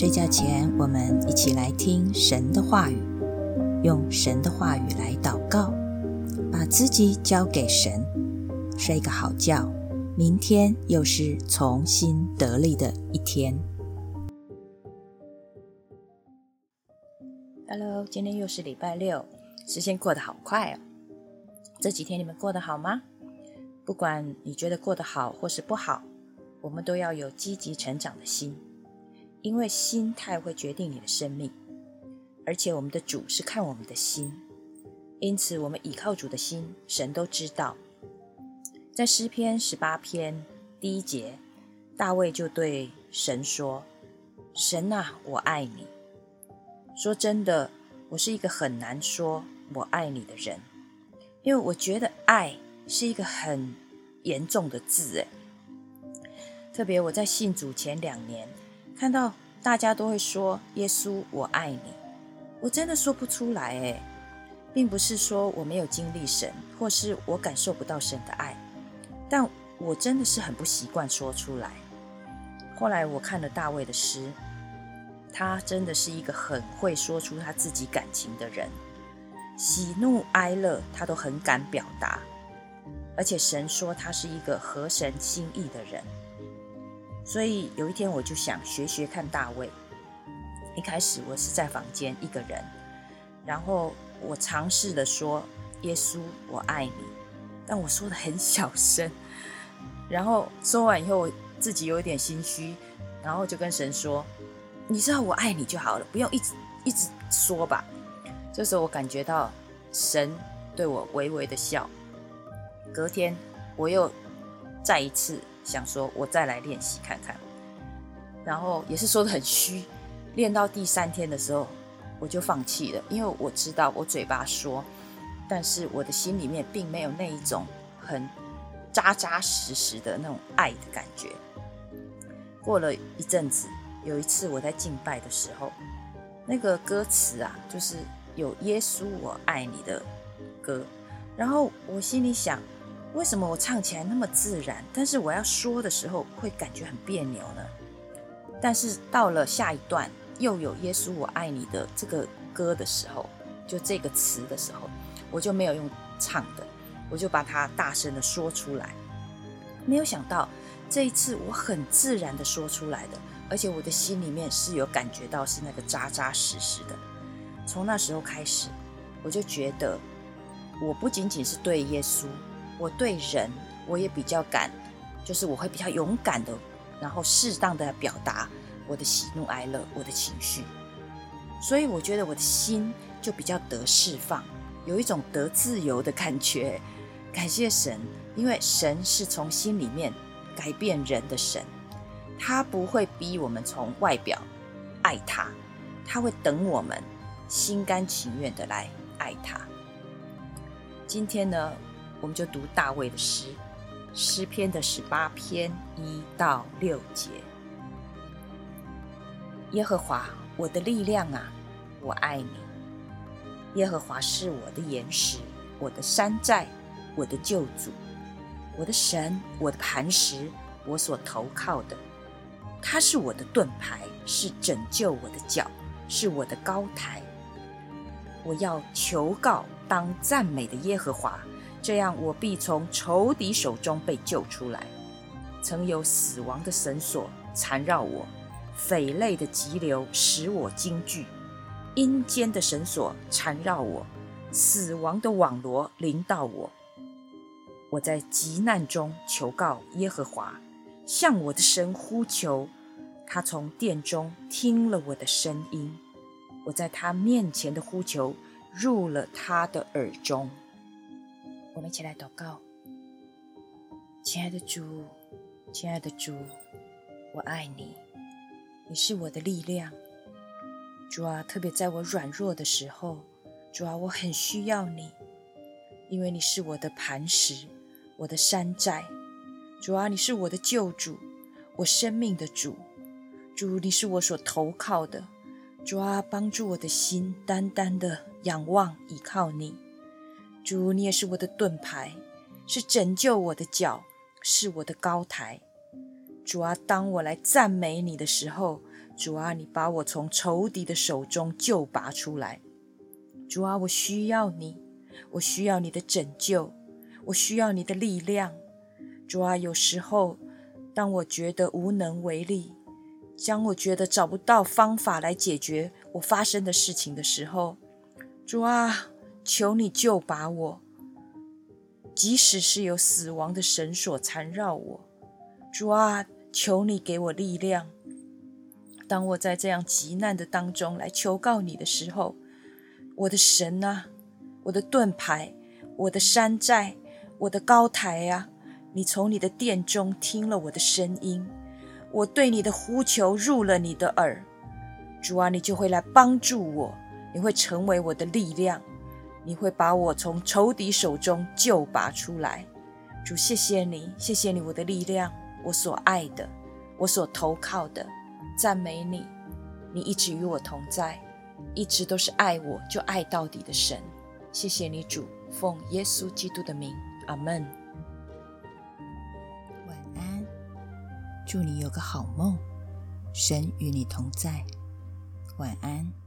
睡觉前，我们一起来听神的话语，用神的话语来祷告，把自己交给神，睡个好觉。明天又是重新得力的一天。Hello，今天又是礼拜六，时间过得好快哦。这几天你们过得好吗？不管你觉得过得好或是不好，我们都要有积极成长的心，因为心态会决定你的生命。而且我们的主是看我们的心，因此我们倚靠主的心，神都知道。在诗篇十八篇第一节，大卫就对神说：“神啊，我爱你。”说真的，我是一个很难说我爱你的人，因为我觉得爱是一个很严重的字。诶，特别我在信主前两年，看到大家都会说“耶稣，我爱你”，我真的说不出来。诶，并不是说我没有经历神，或是我感受不到神的爱。但我真的是很不习惯说出来。后来我看了大卫的诗，他真的是一个很会说出他自己感情的人，喜怒哀乐他都很敢表达。而且神说他是一个合神心意的人，所以有一天我就想学学看大卫。一开始我是在房间一个人，然后我尝试的说：“耶稣，我爱你。”但我说的很小声，然后说完以后，我自己有一点心虚，然后就跟神说：“你知道我爱你就好了，不用一直一直说吧。”这时候我感觉到神对我微微的笑。隔天我又再一次想说，我再来练习看看，然后也是说的很虚。练到第三天的时候，我就放弃了，因为我知道我嘴巴说。但是我的心里面并没有那一种很扎扎实实的那种爱的感觉。过了一阵子，有一次我在敬拜的时候，那个歌词啊，就是有“耶稣我爱你”的歌，然后我心里想，为什么我唱起来那么自然，但是我要说的时候会感觉很别扭呢？但是到了下一段又有“耶稣我爱你”的这个歌的时候，就这个词的时候。我就没有用唱的，我就把它大声的说出来。没有想到这一次我很自然的说出来的，而且我的心里面是有感觉到是那个扎扎实实的。从那时候开始，我就觉得我不仅仅是对耶稣，我对人我也比较敢，就是我会比较勇敢的，然后适当的表达我的喜怒哀乐，我的情绪。所以我觉得我的心就比较得释放。有一种得自由的感觉，感谢神，因为神是从心里面改变人的神，他不会逼我们从外表爱他，他会等我们心甘情愿的来爱他。今天呢，我们就读大卫的诗，诗篇的十八篇一到六节。耶和华，我的力量啊，我爱你。耶和华是我的岩石，我的山寨，我的救主，我的神，我的磐石，我所投靠的。他是我的盾牌，是拯救我的脚，是我的高台。我要求告当赞美的耶和华，这样我必从仇敌手中被救出来。曾有死亡的绳索缠绕我，匪类的急流使我惊惧。阴间的绳索缠绕我，死亡的网罗临到我。我在急难中求告耶和华，向我的神呼求。他从殿中听了我的声音，我在他面前的呼求入了他的耳中。我们一起来祷告，亲爱的主，亲爱的主，我爱你，你是我的力量。主啊，特别在我软弱的时候，主啊，我很需要你，因为你是我的磐石，我的山寨。主啊，你是我的救主，我生命的主。主，你是我所投靠的。主啊，帮助我的心单单的仰望倚靠你。主，你也是我的盾牌，是拯救我的脚，是我的高台。主啊，当我来赞美你的时候，主啊，你把我从仇敌的手中救拔出来。主啊，我需要你，我需要你的拯救，我需要你的力量。主啊，有时候当我觉得无能为力，将我觉得找不到方法来解决我发生的事情的时候，主啊，求你救拔我。即使是有死亡的绳索缠绕我，主啊，求你给我力量。当我在这样极难的当中来求告你的时候，我的神啊，我的盾牌，我的山寨，我的高台啊，你从你的殿中听了我的声音，我对你的呼求入了你的耳，主啊，你就会来帮助我，你会成为我的力量。你会把我从仇敌手中救拔出来，主，谢谢你，谢谢你，我的力量，我所爱的，我所投靠的，赞美你，你一直与我同在，一直都是爱我就爱到底的神，谢谢你，主，奉耶稣基督的名，阿门。晚安，祝你有个好梦，神与你同在，晚安。